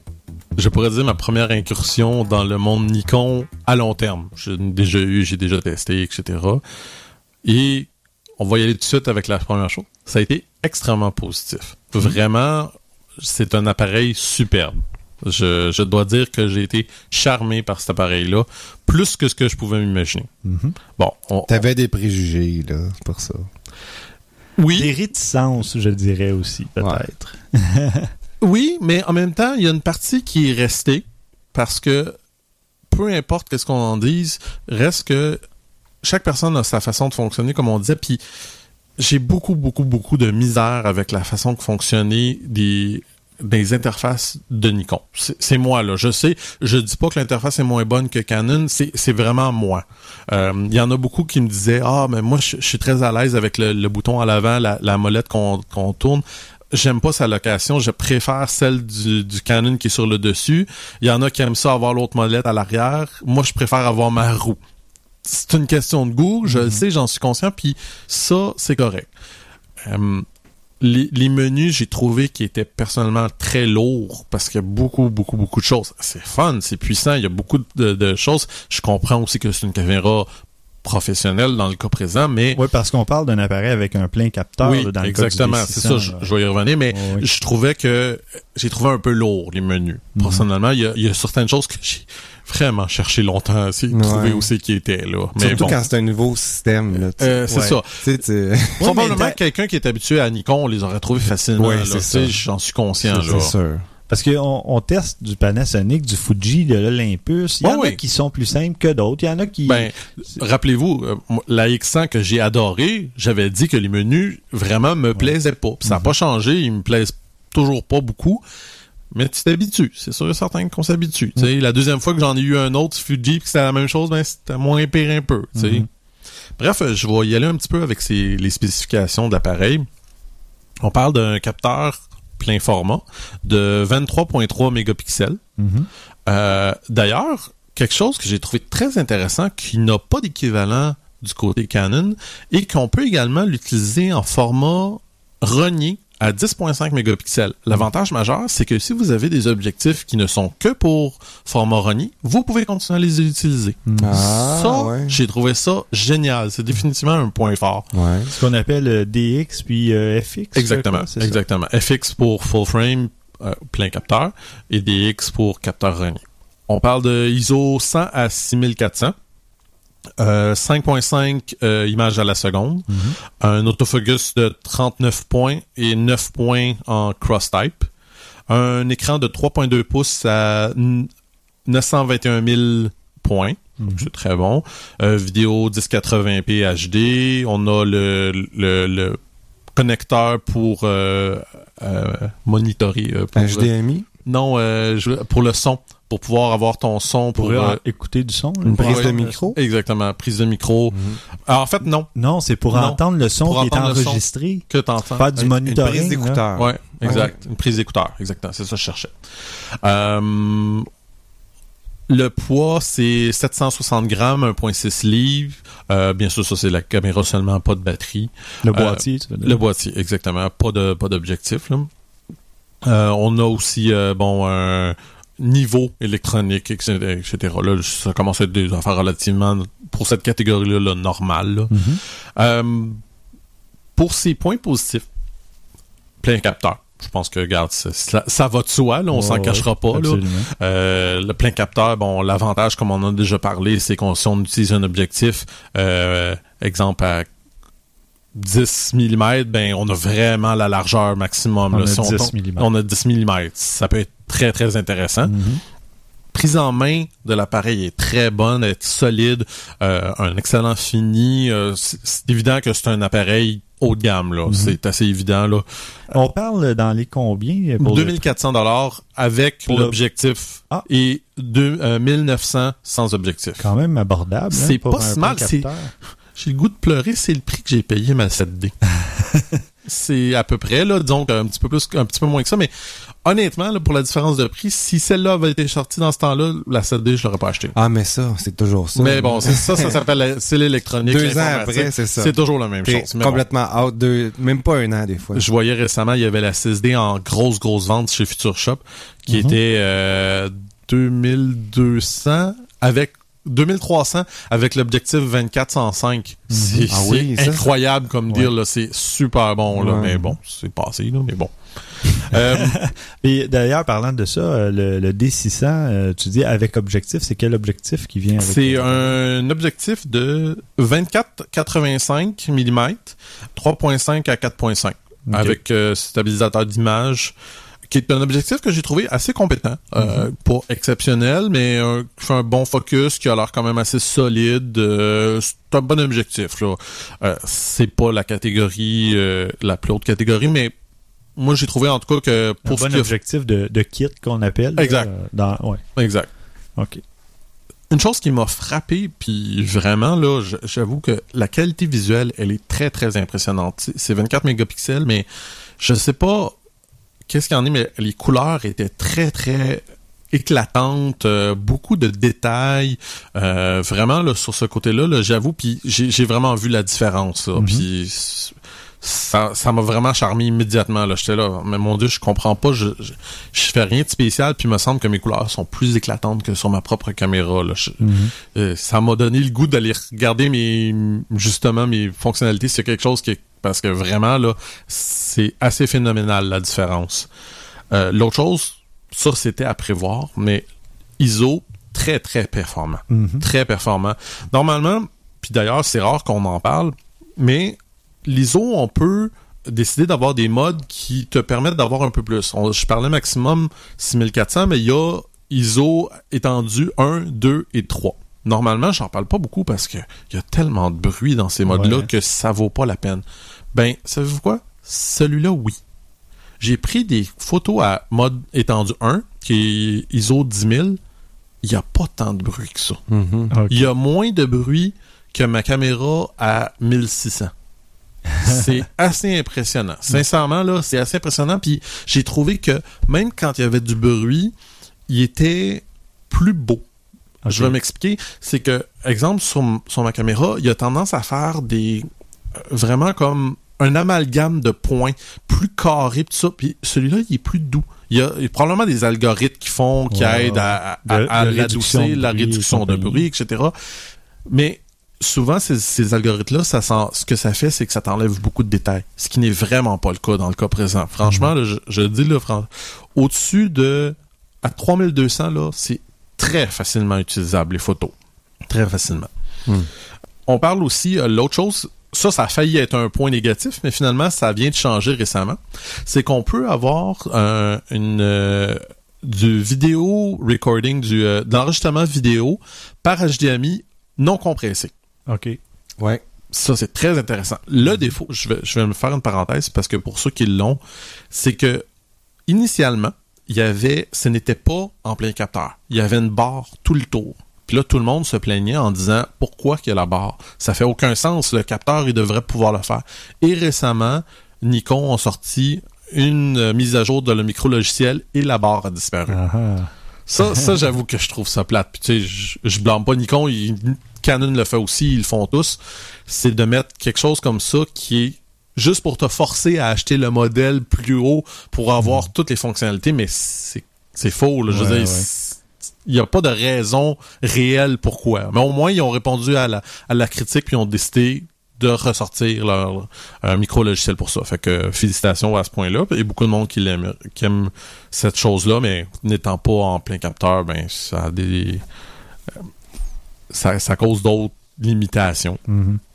Speaker 7: je pourrais dire, ma première incursion dans le monde Nikon à long terme. J'ai déjà eu, j'ai déjà testé, etc. Et on va y aller tout de suite avec la première chose. Ça a été extrêmement positif. Vraiment, c'est un appareil superbe. Je, je dois dire que j'ai été charmé par cet appareil-là, plus que ce que je pouvais m'imaginer.
Speaker 6: Mhm.
Speaker 7: Bon, on-
Speaker 3: T'avais des préjugés, là, pour ça.
Speaker 7: oui,
Speaker 6: Des réticences, je dirais aussi, peut-être.
Speaker 7: Oui, mais en même temps, il y a une partie qui est restée parce que peu importe qu'est-ce qu'on en dise, reste que chaque personne a sa façon de fonctionner, comme on disait, puis j'ai beaucoup, beaucoup, beaucoup de misère avec la façon de fonctionner des interfaces de Nikon. C'est moi, là. Je sais, je dis pas que l'interface est moins bonne que Canon, c'est vraiment moi. Euh, Il y en a beaucoup qui me disaient, ah, mais moi, je, suis très à l'aise avec le, bouton à l'avant, la, molette qu'on tourne. J'aime pas sa location, je préfère celle du, du Canon qui est sur le dessus. Il y en a qui aiment ça avoir l'autre molette à l'arrière. Moi, je préfère avoir ma roue. C'est une question de goût, je le sais, j'en suis conscient, puis ça, c'est correct. Euh, les, les menus, j'ai trouvé qu'ils étaient personnellement très lourds parce qu'il y a beaucoup, beaucoup, beaucoup de choses. C'est fun, c'est puissant, il y a beaucoup de, de choses. Je comprends aussi que c'est une caméra professionnelle dans le cas présent, mais
Speaker 6: Oui, parce qu'on parle d'un appareil avec un plein capteur
Speaker 7: oui,
Speaker 6: là, dans le
Speaker 7: exactement,
Speaker 6: cas du
Speaker 7: c'est
Speaker 6: D600,
Speaker 7: ça, je, vais y revenir, mais je trouvais que j'ai trouvé un peu lourd les menus.
Speaker 6: Mhm.
Speaker 7: Personnellement, il y, a, il y a certaines choses que j'ai vraiment cherché longtemps à essayer de
Speaker 3: Ouais.
Speaker 7: trouver où c'est qui était là. Mais
Speaker 3: Surtout
Speaker 7: bon,
Speaker 3: quand c'est un nouveau système, là. tu sais.
Speaker 7: euh, c'est
Speaker 6: Ouais.
Speaker 7: ça.
Speaker 3: Tu sais, tu-
Speaker 7: Probablement quelqu'un qui est habitué à Nikon, on les aurait trouvés facilement.
Speaker 3: Ouais.
Speaker 7: J'en suis conscient.
Speaker 3: c'est
Speaker 7: là.
Speaker 3: sûr.
Speaker 6: Parce qu'on on teste du Panasonic, du Fuji, de l'Olympus. Il y en a
Speaker 7: oui.
Speaker 6: qui sont plus simples que d'autres. Il y en a qui...
Speaker 7: Ben, rappelez-vous, euh, la X100 que j'ai adorée, j'avais dit que les menus vraiment me plaisaient pas. Puis ça n'a pas changé, ils me plaisent toujours pas beaucoup. Mais tu t'habitues, c'est sûr et certain qu'on s'habitue. Tu sais, La deuxième fois que j'en ai eu un autre Fuji puis que c'était la même chose, ben c'était moins pire un peu.
Speaker 6: Mhm.
Speaker 7: Bref, euh, je vais y aller un petit peu avec les spécifications de l'appareil. On parle d'un capteur plein format de 23.3 mégapixels.
Speaker 6: Mhm.
Speaker 7: Euh, D'ailleurs, quelque chose que j'ai trouvé très intéressant, qui n'a pas d'équivalent du côté Canon, et qu'on peut également l'utiliser en format renié à 10.5 mégapixels. L'avantage majeur, c'est que si vous avez des objectifs qui ne sont que pour format renié, vous pouvez continuer à les utiliser.
Speaker 3: Ah,
Speaker 7: ça,
Speaker 3: ouais.
Speaker 7: j'ai trouvé ça génial. C'est définitivement un point fort.
Speaker 3: Ouais.
Speaker 6: Ce qu'on appelle euh, DX puis euh, FX.
Speaker 7: Exactement,
Speaker 6: quoi, c'est ça?
Speaker 7: exactement. FX pour full frame, euh, plein capteur, et DX pour capteur renié. On parle de ISO 100 à 6400. Euh, 5.5 euh, images à la seconde,
Speaker 6: Mhm.
Speaker 7: un autofocus de 39 points et 9 points en cross-type, un écran de 3.2 pouces à n- 921 000 points,
Speaker 6: Mhm.
Speaker 7: c'est très bon, Euh, vidéo 1080p HD, on a le, le, le connecteur pour euh, euh, monitorer, euh, pour,
Speaker 3: HDMI,
Speaker 7: non, euh, pour le son, pour pouvoir avoir ton son pour,
Speaker 6: Pour
Speaker 7: euh,
Speaker 6: écouter du son. là.
Speaker 3: une prise de micro?
Speaker 7: exactement prise de micro. Alors, en fait non,
Speaker 6: Non, c'est pour
Speaker 7: Non.
Speaker 6: entendre le son
Speaker 7: Pour
Speaker 6: qui est enregistré.
Speaker 7: que t'entends.
Speaker 6: Faire du
Speaker 3: Une-
Speaker 6: monitoring.
Speaker 3: Une prise d'écouteur.
Speaker 7: Ouais, exact. Une prise d'écouteur, exactement. C'est ça que je cherchais. Euh, Le poids, c'est 760 grammes, 1.6 livres. Euh, bien sûr, ça, c'est la caméra seulement, pas de batterie.
Speaker 6: Le
Speaker 7: Euh,
Speaker 6: boîtier, tu veux dire?
Speaker 7: Le boîtier, exactement. Pas de pas d'objectif. là. Euh, on a aussi euh, bon un niveau électronique, etc. etc. Là, ça commence à être des affaires relativement pour cette catégorie-là là, normale. là.
Speaker 6: Mhm.
Speaker 7: Euh, pour ses points positifs, plein capteur. Je pense que, regarde, ça, ça- va de soi, là, on
Speaker 6: Ouais,
Speaker 7: s'en
Speaker 6: ouais,
Speaker 7: cachera pas. Là. Euh, le plein capteur, bon, l'avantage, comme on en a déjà parlé, c'est qu'on si on utilise un objectif, euh, exemple à 10 mm, ben on a vraiment la largeur maximum.
Speaker 6: On
Speaker 7: là.
Speaker 6: a
Speaker 7: Si
Speaker 6: 10
Speaker 7: tombe-
Speaker 6: millimètres.
Speaker 7: on a 10 mm. Ça peut être très, très intéressant.
Speaker 6: Mhm.
Speaker 7: Prise en main de l'appareil est très bonne, elle est solide, euh, un excellent fini. euh, c'est évident que c'est un appareil haut de gamme, là.
Speaker 6: Mhm.
Speaker 7: C'est assez évident, là.
Speaker 6: On parle dans les combien pour le-
Speaker 7: 2400 dollars avec
Speaker 6: le-
Speaker 7: l'objectif
Speaker 6: Ah.
Speaker 7: et deux, euh, 1900 sans objectif.
Speaker 6: quand même abordable. hein,
Speaker 7: C'est pas si mal, c'est-. J'ai le goût de pleurer, c'est le prix que j'ai payé ma 7D. c'est à peu près, là, donc un petit peu plus, un petit peu moins que ça, mais honnêtement, là, pour la différence de prix, si celle-là avait été sortie dans ce temps-là, la 7D, je l'aurais pas acheté.
Speaker 3: Ah, mais ça, c'est toujours ça.
Speaker 7: Mais bon, c'est ça, ça s'appelle, c'est l'électronique.
Speaker 3: Deux ans après, c'est ça.
Speaker 7: C'est toujours la même chose. bon.
Speaker 3: complètement out, deux, même pas un an des fois.
Speaker 7: Je voyais récemment, il y avait la 6D en grosse, grosse vente chez Future Shop, qui
Speaker 6: Mhm.
Speaker 7: était euh, 2200 avec 2300 avec l'objectif 2405. C'est
Speaker 3: Ah oui,
Speaker 7: c'est
Speaker 3: ça,
Speaker 7: incroyable comme dire là, c'est super bon là,
Speaker 3: Ouais.
Speaker 7: mais bon, c'est passé là, mais bon. Euh,
Speaker 6: Et d'ailleurs, parlant de ça, euh, le, le D600, euh, tu dis avec objectif, c'est quel objectif qui vient avec
Speaker 7: c'est un objectif de 24-85 mm, 3.5 à 4.5
Speaker 6: Ok.
Speaker 7: avec euh, stabilisateur d'image qui est un objectif que j'ai trouvé assez compétent, euh, pas exceptionnel, mais euh, qui fait un bon focus, qui a l'air quand même assez solide. euh, c'est un bon objectif. là. C'est pas la catégorie, la plus haute catégorie, mais moi j'ai trouvé en tout cas que
Speaker 6: un
Speaker 7: pour ce
Speaker 6: bon
Speaker 7: qui a-
Speaker 6: objectif de, de kit qu'on appelle.
Speaker 7: Exact.
Speaker 6: dans, ouais,
Speaker 7: Exact.
Speaker 6: ok.
Speaker 7: Une chose qui m'a frappé, puis vraiment, là, j'avoue que la qualité visuelle, elle est très, très impressionnante. C'est- C'est 24 mégapixels, mais je sais pas qu'est-ce qu'il y en est, mais les couleurs étaient très, très éclatantes, euh, beaucoup de détails. euh, vraiment, là, sur ce côté-là, là, j'avoue, puis j'ai vraiment vu la différence.
Speaker 6: Mhm.
Speaker 7: Puis ça ça m'a vraiment charmé immédiatement. là J'étais là, mais mon Dieu, je comprends pas, je, je, je fais rien de spécial, puis il me semble que mes couleurs sont plus éclatantes que sur ma propre caméra. Là. Je-
Speaker 6: Mhm.
Speaker 7: euh, ça m'a donné le goût d'aller regarder mes justement mes fonctionnalités. C'est quelque chose qui est parce que vraiment là, c'est assez phénoménal la différence. Euh, L'autre chose, ça c'était à prévoir, mais ISO très très performant,
Speaker 6: Mhm.
Speaker 7: très performant. Normalement, puis d'ailleurs c'est rare qu'on en parle, mais l'ISO on peut décider d'avoir des modes qui te permettent d'avoir un peu plus. On- je parlais maximum 6400, mais il y a ISO étendu 1, 2 et 3. Normalement, j'en parle pas beaucoup parce que il y a tellement de bruit dans ces modes-là
Speaker 6: Ouais.
Speaker 7: que ça vaut pas la peine. Ben, savez-vous quoi? Celui-là, oui. J'ai pris des photos à mode étendu 1, qui est ISO 10 000. Il n'y a pas tant de bruit que ça.
Speaker 3: Mhm.
Speaker 6: Ok.
Speaker 7: Il y a moins de bruit que ma caméra à 1600. C'est assez impressionnant. Sincèrement, là, c'est assez impressionnant. Puis j'ai trouvé que même quand il y avait du bruit, il était plus beau. Je vais m'expliquer. C'est que, exemple, sur, sur ma caméra, il y a tendance à faire des. euh, vraiment comme un amalgame de points plus carré, tout ça. Puis celui-là, il est plus doux. Il y a, il y a probablement des algorithmes qui font, qui
Speaker 6: Ouais,
Speaker 7: aident à, à,
Speaker 6: De-
Speaker 7: à
Speaker 6: de réduction
Speaker 7: réduire la réduction de bruit, etc. Mais souvent, ces, ces algorithmes-là, ça sent- ce que ça fait, c'est que ça t'enlève beaucoup de détails. Ce qui n'est vraiment pas le cas dans le cas présent. Franchement, là, je, je le dis, là, au-dessus de... À 3200, là, c'est très facilement utilisable, les photos. Très facilement.
Speaker 3: Hmm.
Speaker 7: On parle aussi, euh, l'autre chose, ça, ça a failli être un point négatif, mais finalement, ça vient de changer récemment. C'est qu'on peut avoir euh, une... euh, du vidéo recording, du, euh, de l'enregistrement vidéo par HDMI non compressé.
Speaker 6: OK.
Speaker 3: Ouais.
Speaker 7: Ça, c'est très intéressant. Le défaut, je vais, je vais me faire une parenthèse parce que pour ceux qui l'ont, c'est que initialement, il y avait, ce n'était pas en plein capteur. Il y avait une barre tout le tour. Puis là, tout le monde se plaignait en disant pourquoi qu'il y a la barre? Ça fait aucun sens. Le capteur, il devrait pouvoir le faire. Et récemment, Nikon a sorti une euh, mise à jour de le micro logiciel et la barre a disparu.
Speaker 6: Ah, ah.
Speaker 7: Ça, ça j'avoue que je trouve ça plate. Puis tu sais, je, je blâme pas Nikon, Canon le fait aussi, ils le font tous. C'est de mettre quelque chose comme ça qui est juste pour te forcer à acheter le modèle plus haut pour avoir toutes les fonctionnalités, mais c'est c'est faux. Là. Je veux dire,
Speaker 6: ouais.
Speaker 7: il n'y a pas de raison réelle pourquoi. Mais au moins, ils ont répondu à la, à la critique puis ils ont décidé de ressortir leur un micro logiciel pour ça. Fait que félicitations à ce point-là. Et beaucoup de monde qui l'aime, qui aime cette chose-là, mais n'étant pas en plein capteur, ben ça a des euh, ça, ça cause d'autres limitations.
Speaker 6: Mhm.
Speaker 7: Euh,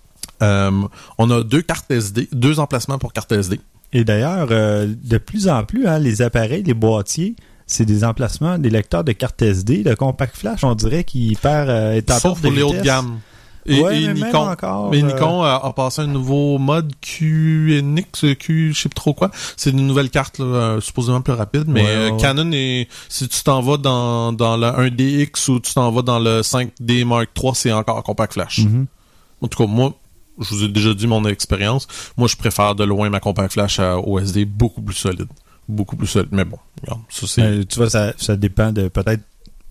Speaker 7: on a deux cartes SD, deux emplacements pour carte SD.
Speaker 6: Et d'ailleurs, euh, de plus en plus, hein, les appareils, les boîtiers, c'est des emplacements, des lecteurs de carte SD, de compact flash, on dirait qu'il perd euh, est en
Speaker 7: Sauf
Speaker 6: de
Speaker 7: pour les hautes
Speaker 6: vitesse.
Speaker 7: gammes. Et,
Speaker 6: Ouais,
Speaker 7: et
Speaker 6: mais même
Speaker 7: Nikon,
Speaker 6: encore,
Speaker 7: mais
Speaker 6: euh,
Speaker 7: Nikon a, a passé un nouveau mode QNX, Q, je sais pas trop quoi. C'est une nouvelle carte, là, euh, supposément plus rapide, mais
Speaker 6: Ouais,
Speaker 7: euh,
Speaker 6: ouais.
Speaker 7: Canon est, si tu t'en vas dans, dans le 1DX ou tu t'en vas dans le 5D Mark III, c'est encore compact flash.
Speaker 6: Mhm.
Speaker 7: En tout cas, moi, je vous ai déjà dit mon expérience. Moi, je préfère de loin ma compact flash à OSD beaucoup plus solide. Beaucoup plus solide. Mais bon, regarde, ça c'est...
Speaker 6: Euh, tu vois, ça, ça dépend de peut-être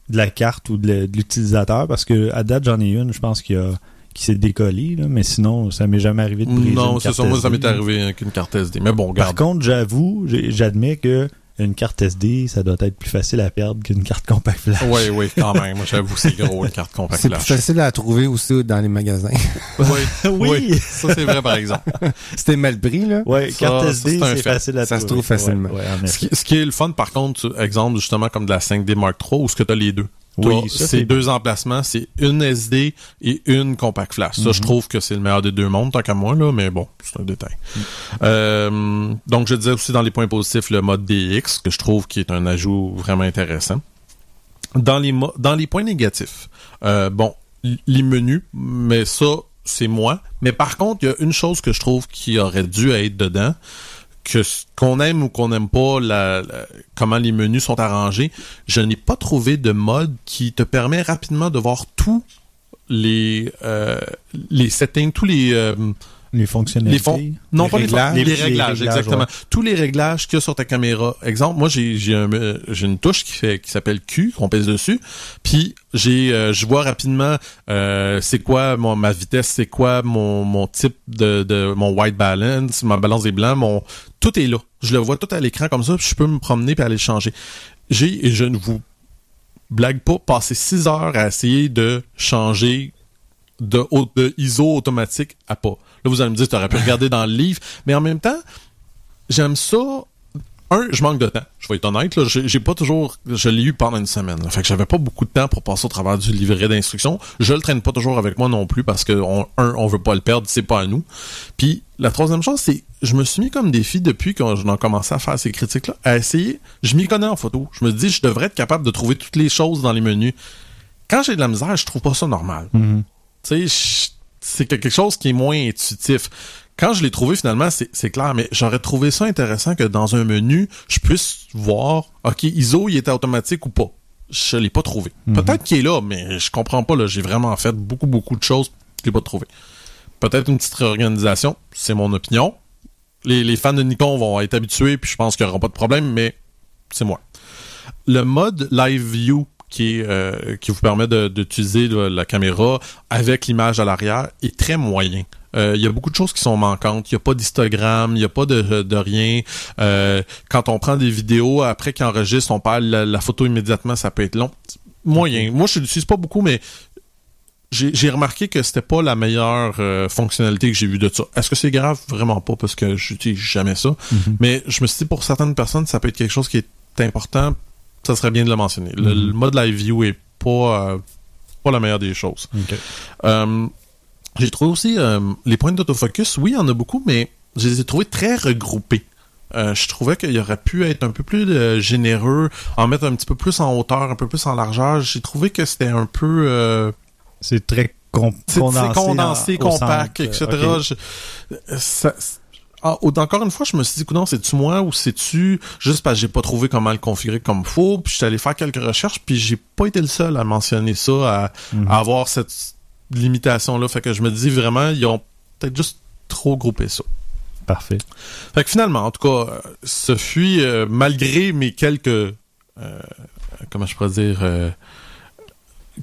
Speaker 6: de la carte ou de l'utilisateur, parce que à date, j'en ai une, je pense qu'il y a qui s'est décollé, là, mais sinon, ça m'est jamais arrivé de briser
Speaker 7: Non,
Speaker 6: une
Speaker 7: c'est
Speaker 6: carte
Speaker 7: ça. Moi, ça m'est arrivé avec une carte SD. Mais bon,
Speaker 6: Par
Speaker 7: regarde.
Speaker 6: contre, j'avoue, j'admets que une carte SD, ça doit être plus facile à perdre qu'une carte compact flash.
Speaker 7: Oui, oui, quand même. Moi, j'avoue, c'est gros, une carte compact
Speaker 3: C'est plus
Speaker 7: flash.
Speaker 3: facile à trouver aussi dans les magasins.
Speaker 7: Oui,
Speaker 6: Oui.
Speaker 7: Ça, c'est vrai, par exemple.
Speaker 3: C'était mal pris, là.
Speaker 7: Ça,
Speaker 6: carte
Speaker 7: ça,
Speaker 6: SD,
Speaker 7: c'est
Speaker 6: facile à
Speaker 3: Ça se
Speaker 6: trouver.
Speaker 3: trouve facilement.
Speaker 6: Ouais, ouais, en
Speaker 7: Ce
Speaker 6: effet.
Speaker 7: qui, ce qui est le fun, par contre, exemple, justement, comme de la 5D Mark III, où ce que tu as les deux?
Speaker 6: Oui, c'est
Speaker 7: deux emplacements, c'est une SD et une compact flash. Ça, je trouve que c'est le meilleur des deux mondes, tant qu'à moi, là, mais bon, c'est un détail.
Speaker 6: Mhm.
Speaker 7: Euh, donc, je disais aussi dans les points positifs, le mode DX, que je trouve qui est un ajout vraiment intéressant. Dans les, mo- dans les points négatifs, euh, bon, les menus, mais ça, c'est moi. Mais par contre, il y a une chose que je trouve qui aurait dû être dedans, que qu'on aime ou qu'on n'aime pas la, comment les menus sont arrangés, je n'ai pas trouvé de mode qui te permet rapidement de voir tous les euh, settings, tous les euh,
Speaker 6: Les fonctionnalités.
Speaker 7: les. Non,
Speaker 6: Les
Speaker 7: pas
Speaker 6: réglages.
Speaker 7: les, fonds, les
Speaker 6: Les
Speaker 7: réglages,
Speaker 6: réglages,
Speaker 7: exactement.
Speaker 6: ouais.
Speaker 7: Tous les réglages qu'il y a sur ta caméra. Exemple, moi j'ai j'ai un, euh, j'ai une touche qui fait qui s'appelle Q qu'on pèse dessus. Puis j'ai euh, je vois rapidement euh, c'est quoi mon ma vitesse, c'est quoi mon mon type de de mon white balance, ma balance des blancs, mon tout est là. Je le vois tout à l'écran comme ça, puis je peux me promener puis aller le changer. J'ai et je ne vous blague pas passé six heures à essayer de changer de, ISO automatique à pas. Là, vous allez me dire, tu aurais pu regarder dans le livre, mais en même temps, j'aime ça. Un, je manque de temps. Je vais être honnête, j'ai pas toujours, je l'ai eu pendant une semaine. là. Fait que j'avais pas beaucoup de temps pour passer au travers du livret d'instructions. Je le traîne pas toujours avec moi non plus parce que on, un, on veut pas le perdre, c'est pas à nous. Puis la troisième chose, c'est, je me suis mis comme défi depuis que j'en ai commencé à faire ces critiques-là, à essayer. Je m'y connais en photo. Je me dis, je devrais être capable de trouver toutes les choses dans les menus. Quand j'ai de la misère, je trouve pas ça normal.
Speaker 6: Mhm.
Speaker 7: Tu sais, c'est quelque chose qui est moins intuitif. Quand je l'ai trouvé finalement, c'est clair, mais j'aurais trouvé ça intéressant que dans un menu, je puisse voir, OK, ISO, il était automatique ou pas. Je l'ai pas trouvé. Peut-être qu'il est là, mais je comprends pas. là. J'ai vraiment fait beaucoup, beaucoup de choses, je l'ai pas trouvé. Peut-être une petite réorganisation, c'est mon opinion. Les, les fans de Nikon vont être habitués, puis je pense qu'il n'y aura pas de problème, mais c'est moi. Le mode Live View qui, euh, qui vous permet d'utiliser la caméra avec l'image à l'arrière est très moyen. Euh, Il y a beaucoup de choses qui sont manquantes. Il n'y a pas d'histogramme, il n'y a pas de, de rien. Euh, quand on prend des vidéos, après qu'ils enregistrent, on parle la, la photo immédiatement, ça peut être long. Moyen. Moi, je l'utilise pas beaucoup, mais j'ai remarqué que c'était pas la meilleure euh, fonctionnalité que j'ai vue de ça. Est-ce que c'est grave? Vraiment pas, parce que j'utilise jamais ça. Mais je me suis dit, pour certaines personnes, ça peut être quelque chose qui est important. Ça serait bien de le mentionner. Le,
Speaker 6: Mhm.
Speaker 7: le mode live view est pas, euh, pas la meilleure des choses. Euh, j'ai trouvé aussi euh, les points d'autofocus. Oui, il y en a beaucoup, mais je les ai trouvés très regroupés. Je trouvais qu'il aurait pu être un peu plus généreux, en mettre un petit peu plus en hauteur, un peu plus en largeur. J'ai trouvé que c'était un peu
Speaker 6: C'est très
Speaker 7: c'est
Speaker 6: condensé.
Speaker 7: condensé,
Speaker 6: en-
Speaker 7: compact, etc. Je- ça- ah, encore une fois, je me suis dit, non, c'est-tu moi ou c'est-tu juste parce que j'ai pas trouvé comment le configurer comme faut, puis je suis allé faire quelques recherches, puis j'ai pas été le seul à mentionner ça, à,
Speaker 6: Mhm.
Speaker 7: à avoir cette limitation-là. Fait que je me dis vraiment, ils ont peut-être juste trop groupé ça.
Speaker 6: Parfait.
Speaker 7: Fait que finalement, en tout cas, ce fut, euh, malgré mes quelques euh, comment je pourrais dire, euh,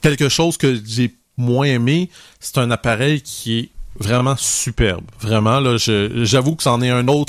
Speaker 7: quelque chose que j'ai moins aimé, c'est un appareil qui est vraiment superbe. Vraiment, là, j'avoue que c'en est un autre